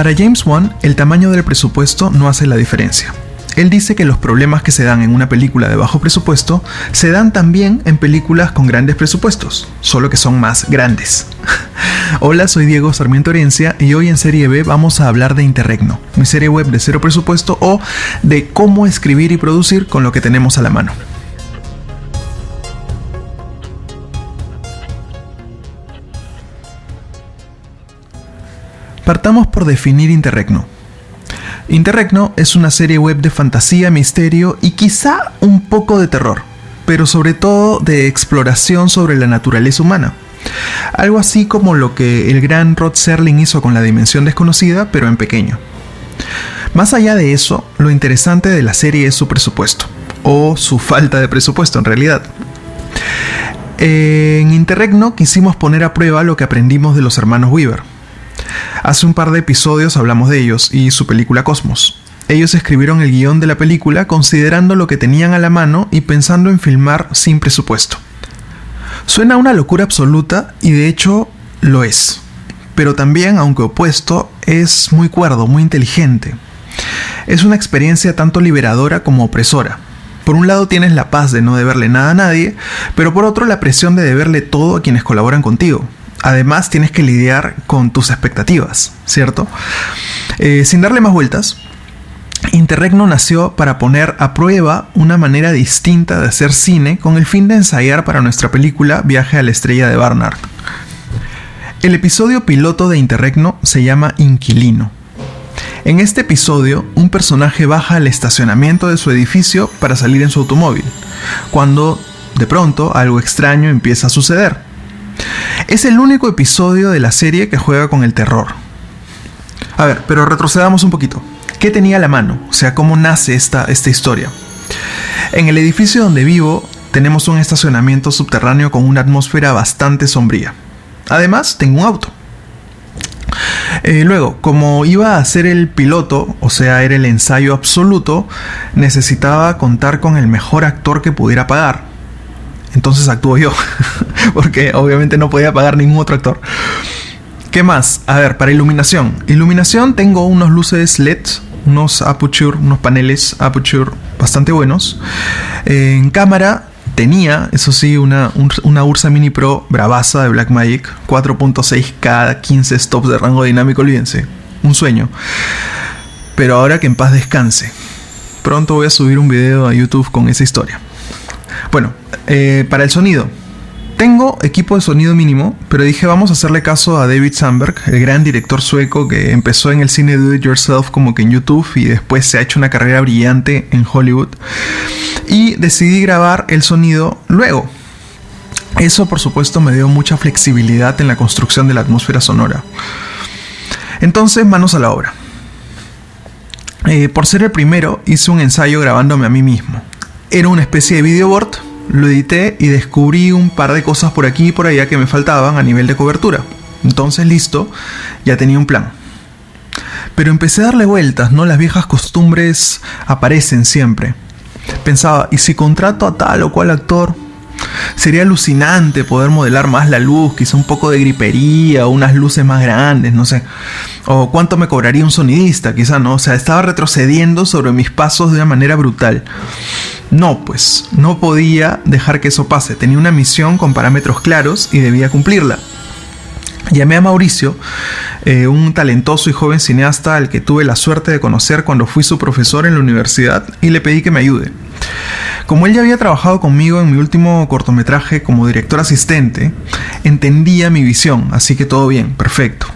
Para James Wan, el tamaño del presupuesto no hace la diferencia. Él dice que los problemas que se dan en una película de bajo presupuesto se dan también en películas con grandes presupuestos, solo que son más grandes. Hola, soy Diego Sarmiento Herencia y hoy en Serie B vamos a hablar de Interregno, mi serie web de cero presupuesto o de cómo escribir y producir con lo que tenemos a la mano. Partamos por definir Interregno. Interregno es una serie web de fantasía, misterio y quizá un poco de terror, pero sobre todo de exploración sobre la naturaleza humana. Algo así como lo que el gran Rod Serling hizo con la dimensión desconocida, pero en pequeño. Más allá de eso, lo interesante de la serie es su presupuesto, o su falta de presupuesto en realidad. En Interregno quisimos poner a prueba lo que aprendimos de los hermanos Weaver. Hace un par de episodios hablamos de ellos y su película Cosmos. Ellos escribieron el guion de la película considerando lo que tenían a la mano y pensando en filmar sin presupuesto. Suena una locura absoluta y de hecho lo es. Pero también, aunque opuesto, es muy cuerdo, muy inteligente. Es una experiencia tanto liberadora como opresora. Por un lado tienes la paz de no deberle nada a nadie, pero por otro la presión de deberle todo a quienes colaboran contigo. Además tienes que lidiar con tus expectativas, ¿cierto? Eh, sin darle más vueltas, Interregno nació para poner a prueba una manera distinta de hacer cine con el fin de ensayar para nuestra película Viaje a la Estrella de Barnard. El episodio piloto de Interregno se llama Inquilino. En este episodio, un personaje baja al estacionamiento de su edificio para salir en su automóvil, cuando de pronto algo extraño empieza a suceder. Es el único episodio de la serie que juega con el terror. A ver, pero retrocedamos un poquito. ¿Qué tenía la mano? O sea, ¿cómo nace esta, esta historia? En el edificio donde vivo tenemos un estacionamiento subterráneo con una atmósfera bastante sombría. Además, tengo un auto. Eh, luego, como iba a ser el piloto, o sea, era el ensayo absoluto, necesitaba contar con el mejor actor que pudiera pagar. Entonces actúo yo, porque obviamente no podía pagar ningún otro actor. ¿Qué más? A ver, para iluminación. Iluminación tengo unos luces LED unos aperture, unos paneles aperture bastante buenos. en cámara tenía, eso sí, una, una Ursa Mini Pro bravaza de Blackmagic, 4.6K, 15 stops de rango dinámico, olvídense, un sueño. Pero ahora que en paz descanse. Pronto voy a subir un video a YouTube con esa historia. Bueno, eh, para el sonido, tengo equipo de sonido mínimo, pero dije vamos a hacerle caso a David Sandberg, el gran director sueco que empezó en el cine Do It Yourself como que en YouTube y después se ha hecho una carrera brillante en Hollywood. Y decidí grabar el sonido luego. Eso por supuesto me dio mucha flexibilidad en la construcción de la atmósfera sonora. Entonces, manos a la obra. Eh, por ser el primero, hice un ensayo grabándome a mí mismo. Era una especie de videoboard lo edité y descubrí un par de cosas por aquí y por allá que me faltaban a nivel de cobertura. Entonces, listo, ya tenía un plan. Pero empecé a darle vueltas, ¿no? Las viejas costumbres aparecen siempre. Pensaba, ¿y si contrato a tal o cual actor? Sería alucinante poder modelar más la luz, quizá un poco de gripería o unas luces más grandes, no sé. O cuánto me cobraría un sonidista, quizá, ¿no? O sea, estaba retrocediendo sobre mis pasos de una manera brutal. No, pues, no podía dejar que eso pase. Tenía una misión con parámetros claros y debía cumplirla. Llamé a Mauricio, eh, un talentoso y joven cineasta al que tuve la suerte de conocer cuando fui su profesor en la universidad, y le pedí que me ayude. Como él ya había trabajado conmigo en mi último cortometraje como director asistente, entendía mi visión, así que todo bien, perfecto.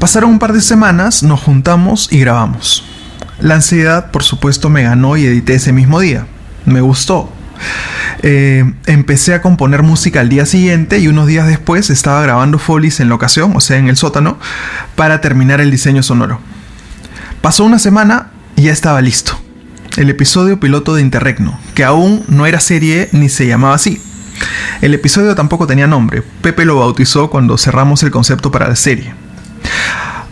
Pasaron un par de semanas, nos juntamos y grabamos. La ansiedad, por supuesto, me ganó y edité ese mismo día. Me gustó. Eh, empecé a componer música al día siguiente y unos días después estaba grabando folies en la ocasión, o sea, en el sótano, para terminar el diseño sonoro. Pasó una semana y ya estaba listo. El episodio piloto de Interregno, que aún no era serie ni se llamaba así. El episodio tampoco tenía nombre. Pepe lo bautizó cuando cerramos el concepto para la serie.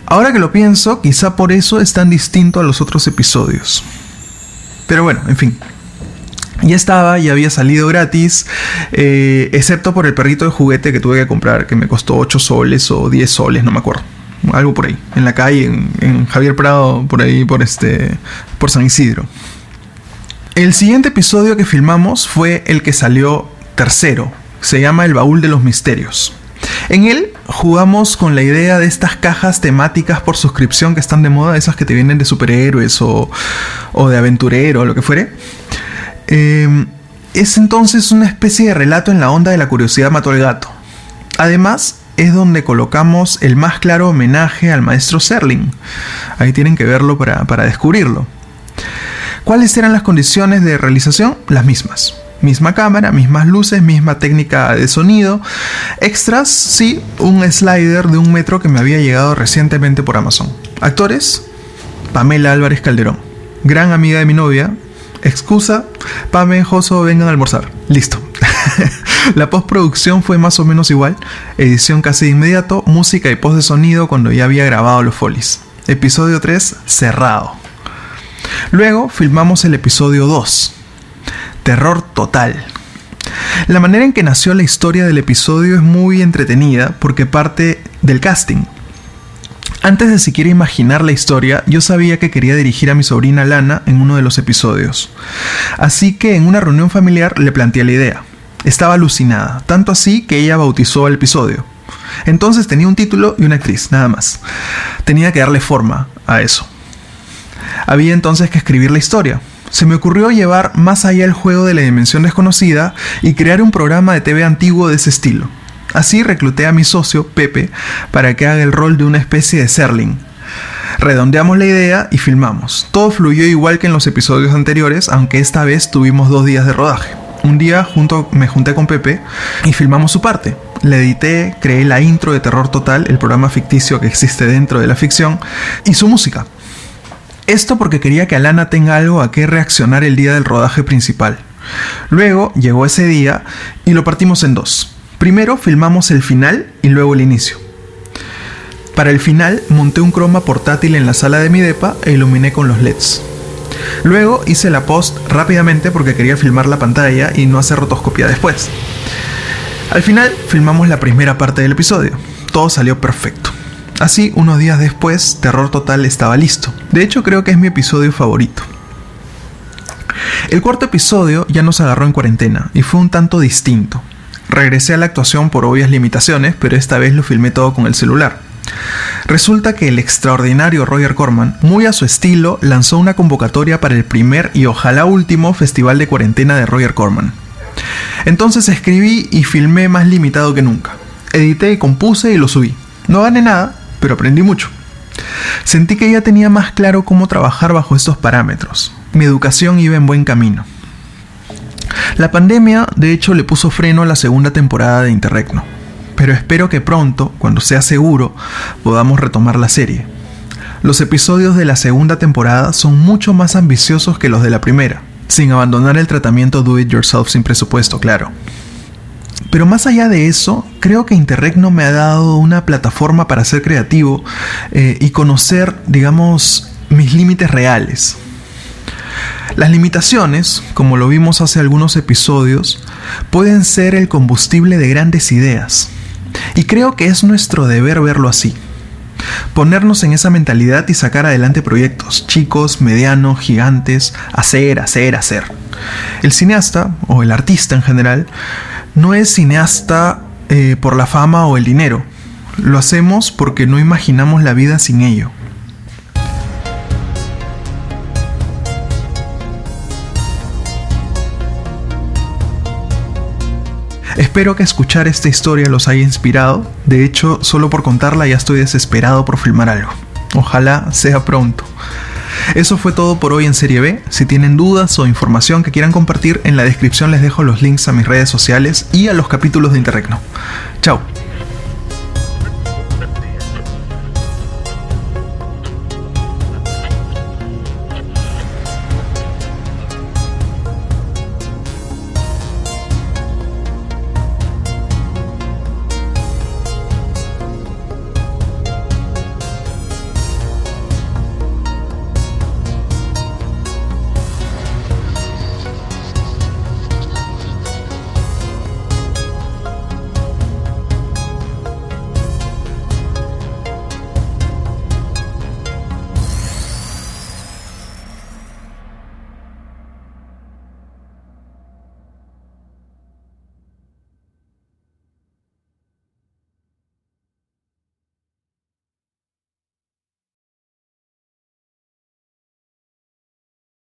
Ahora que lo pienso, quizá por eso es tan distinto a los otros episodios. Pero bueno, en fin. Ya estaba, ya había salido gratis, eh, excepto por el perrito de juguete que tuve que comprar, que me costó 8 soles o 10 soles, no me acuerdo. algo por ahí, en la calle, en, en Javier Prado, por ahí, por este, por San Isidro. El siguiente episodio que filmamos fue el que salió tercero. Se llama El Baúl de los Misterios. En él jugamos con la idea de estas cajas temáticas por suscripción que están de moda, esas que te vienen de superhéroes o, de aventurero o lo que fuere. Eh, es entonces una especie de relato en la onda de la curiosidad mató al gato. Además, es donde colocamos el más claro homenaje al maestro Serling. Ahí tienen que verlo para descubrirlo. ¿Cuáles eran las condiciones de realización? Las mismas. Misma cámara, mismas luces, misma técnica de sonido. Extras, sí, un slider de un metro que me había llegado recientemente por Amazon. Actores, Pamela Álvarez Calderón. Gran amiga de mi novia. Excusa, Pame, Joso, vengan a almorzar. Listo. La postproducción fue más o menos igual. Edición casi de inmediato, música y post de sonido cuando ya había grabado los folies. Episodio 3, cerrado. Luego filmamos el episodio 2, terror total. La manera en que nació la historia del episodio es muy entretenida porque parte del casting. Antes de siquiera imaginar la historia, yo sabía que quería dirigir a mi sobrina Lana en uno de los episodios. Así que en una reunión familiar le planteé la idea. Estaba alucinada, tanto así que ella bautizó el episodio. Entonces tenía un título y una actriz, nada más. Tenía que darle forma a eso. Había entonces que escribir la historia, se me ocurrió llevar más allá el juego de la dimensión desconocida y crear un programa de TV antiguo de ese estilo. Así recluté a mi socio, Pepe, para que haga el rol de una especie de Serling. Redondeamos la idea y filmamos. Todo fluyó igual que en los episodios anteriores, aunque esta vez tuvimos dos días de rodaje. Un día junto, me junté con Pepe y filmamos su parte. Le edité, creé la intro de Terror Total, el programa ficticio que existe dentro de la ficción, y su música. Esto porque quería que Alana tenga algo a qué reaccionar el día del rodaje principal. Luego llegó ese día y lo partimos en dos. Primero filmamos el final y luego el inicio. Para el final monté un croma portátil en la sala de mi depa e iluminé con los LEDs. Luego hice la post rápidamente porque quería filmar la pantalla y no hacer rotoscopia después. Al final filmamos la primera parte del episodio. Todo salió perfecto. Así, unos días después, Terror Total estaba listo. De hecho, creo que es mi episodio favorito. El cuarto episodio ya nos agarró en cuarentena y fue un tanto distinto. Regresé a la actuación por obvias limitaciones, pero esta vez lo filmé todo con el celular. Resulta que el extraordinario Roger Corman, muy a su estilo, lanzó una convocatoria para el primer y ojalá último festival de cuarentena de Roger Corman. Entonces escribí y filmé más limitado que nunca. Edité y compuse y lo subí. No gané nada, pero aprendí mucho. Sentí que ya tenía más claro cómo trabajar bajo estos parámetros. Mi educación iba en buen camino. La pandemia, de hecho, le puso freno a la segunda temporada de Interregno, pero espero que pronto, cuando sea seguro, podamos retomar la serie. Los episodios de la segunda temporada son mucho más ambiciosos que los de la primera, sin abandonar el tratamiento do it yourself sin presupuesto, claro. Pero más allá de eso, creo que Interregno me ha dado una plataforma para ser creativo eh, y conocer, digamos, mis límites reales. Las limitaciones, como lo vimos hace algunos episodios, pueden ser el combustible de grandes ideas. Y creo que es nuestro deber verlo así. Ponernos en esa mentalidad y sacar adelante proyectos, chicos, medianos, gigantes, hacer, hacer, hacer. El cineasta, o el artista en general, no es cineasta eh, por la fama o el dinero. Lo hacemos porque no imaginamos la vida sin ello. Espero que escuchar esta historia los haya inspirado. De hecho, solo por contarla ya estoy desesperado por filmar algo. Ojalá sea pronto. Eso fue todo por hoy en Serie B. Si tienen dudas o información que quieran compartir, en la descripción les dejo los links a mis redes sociales y a los capítulos de Interregno. Chao.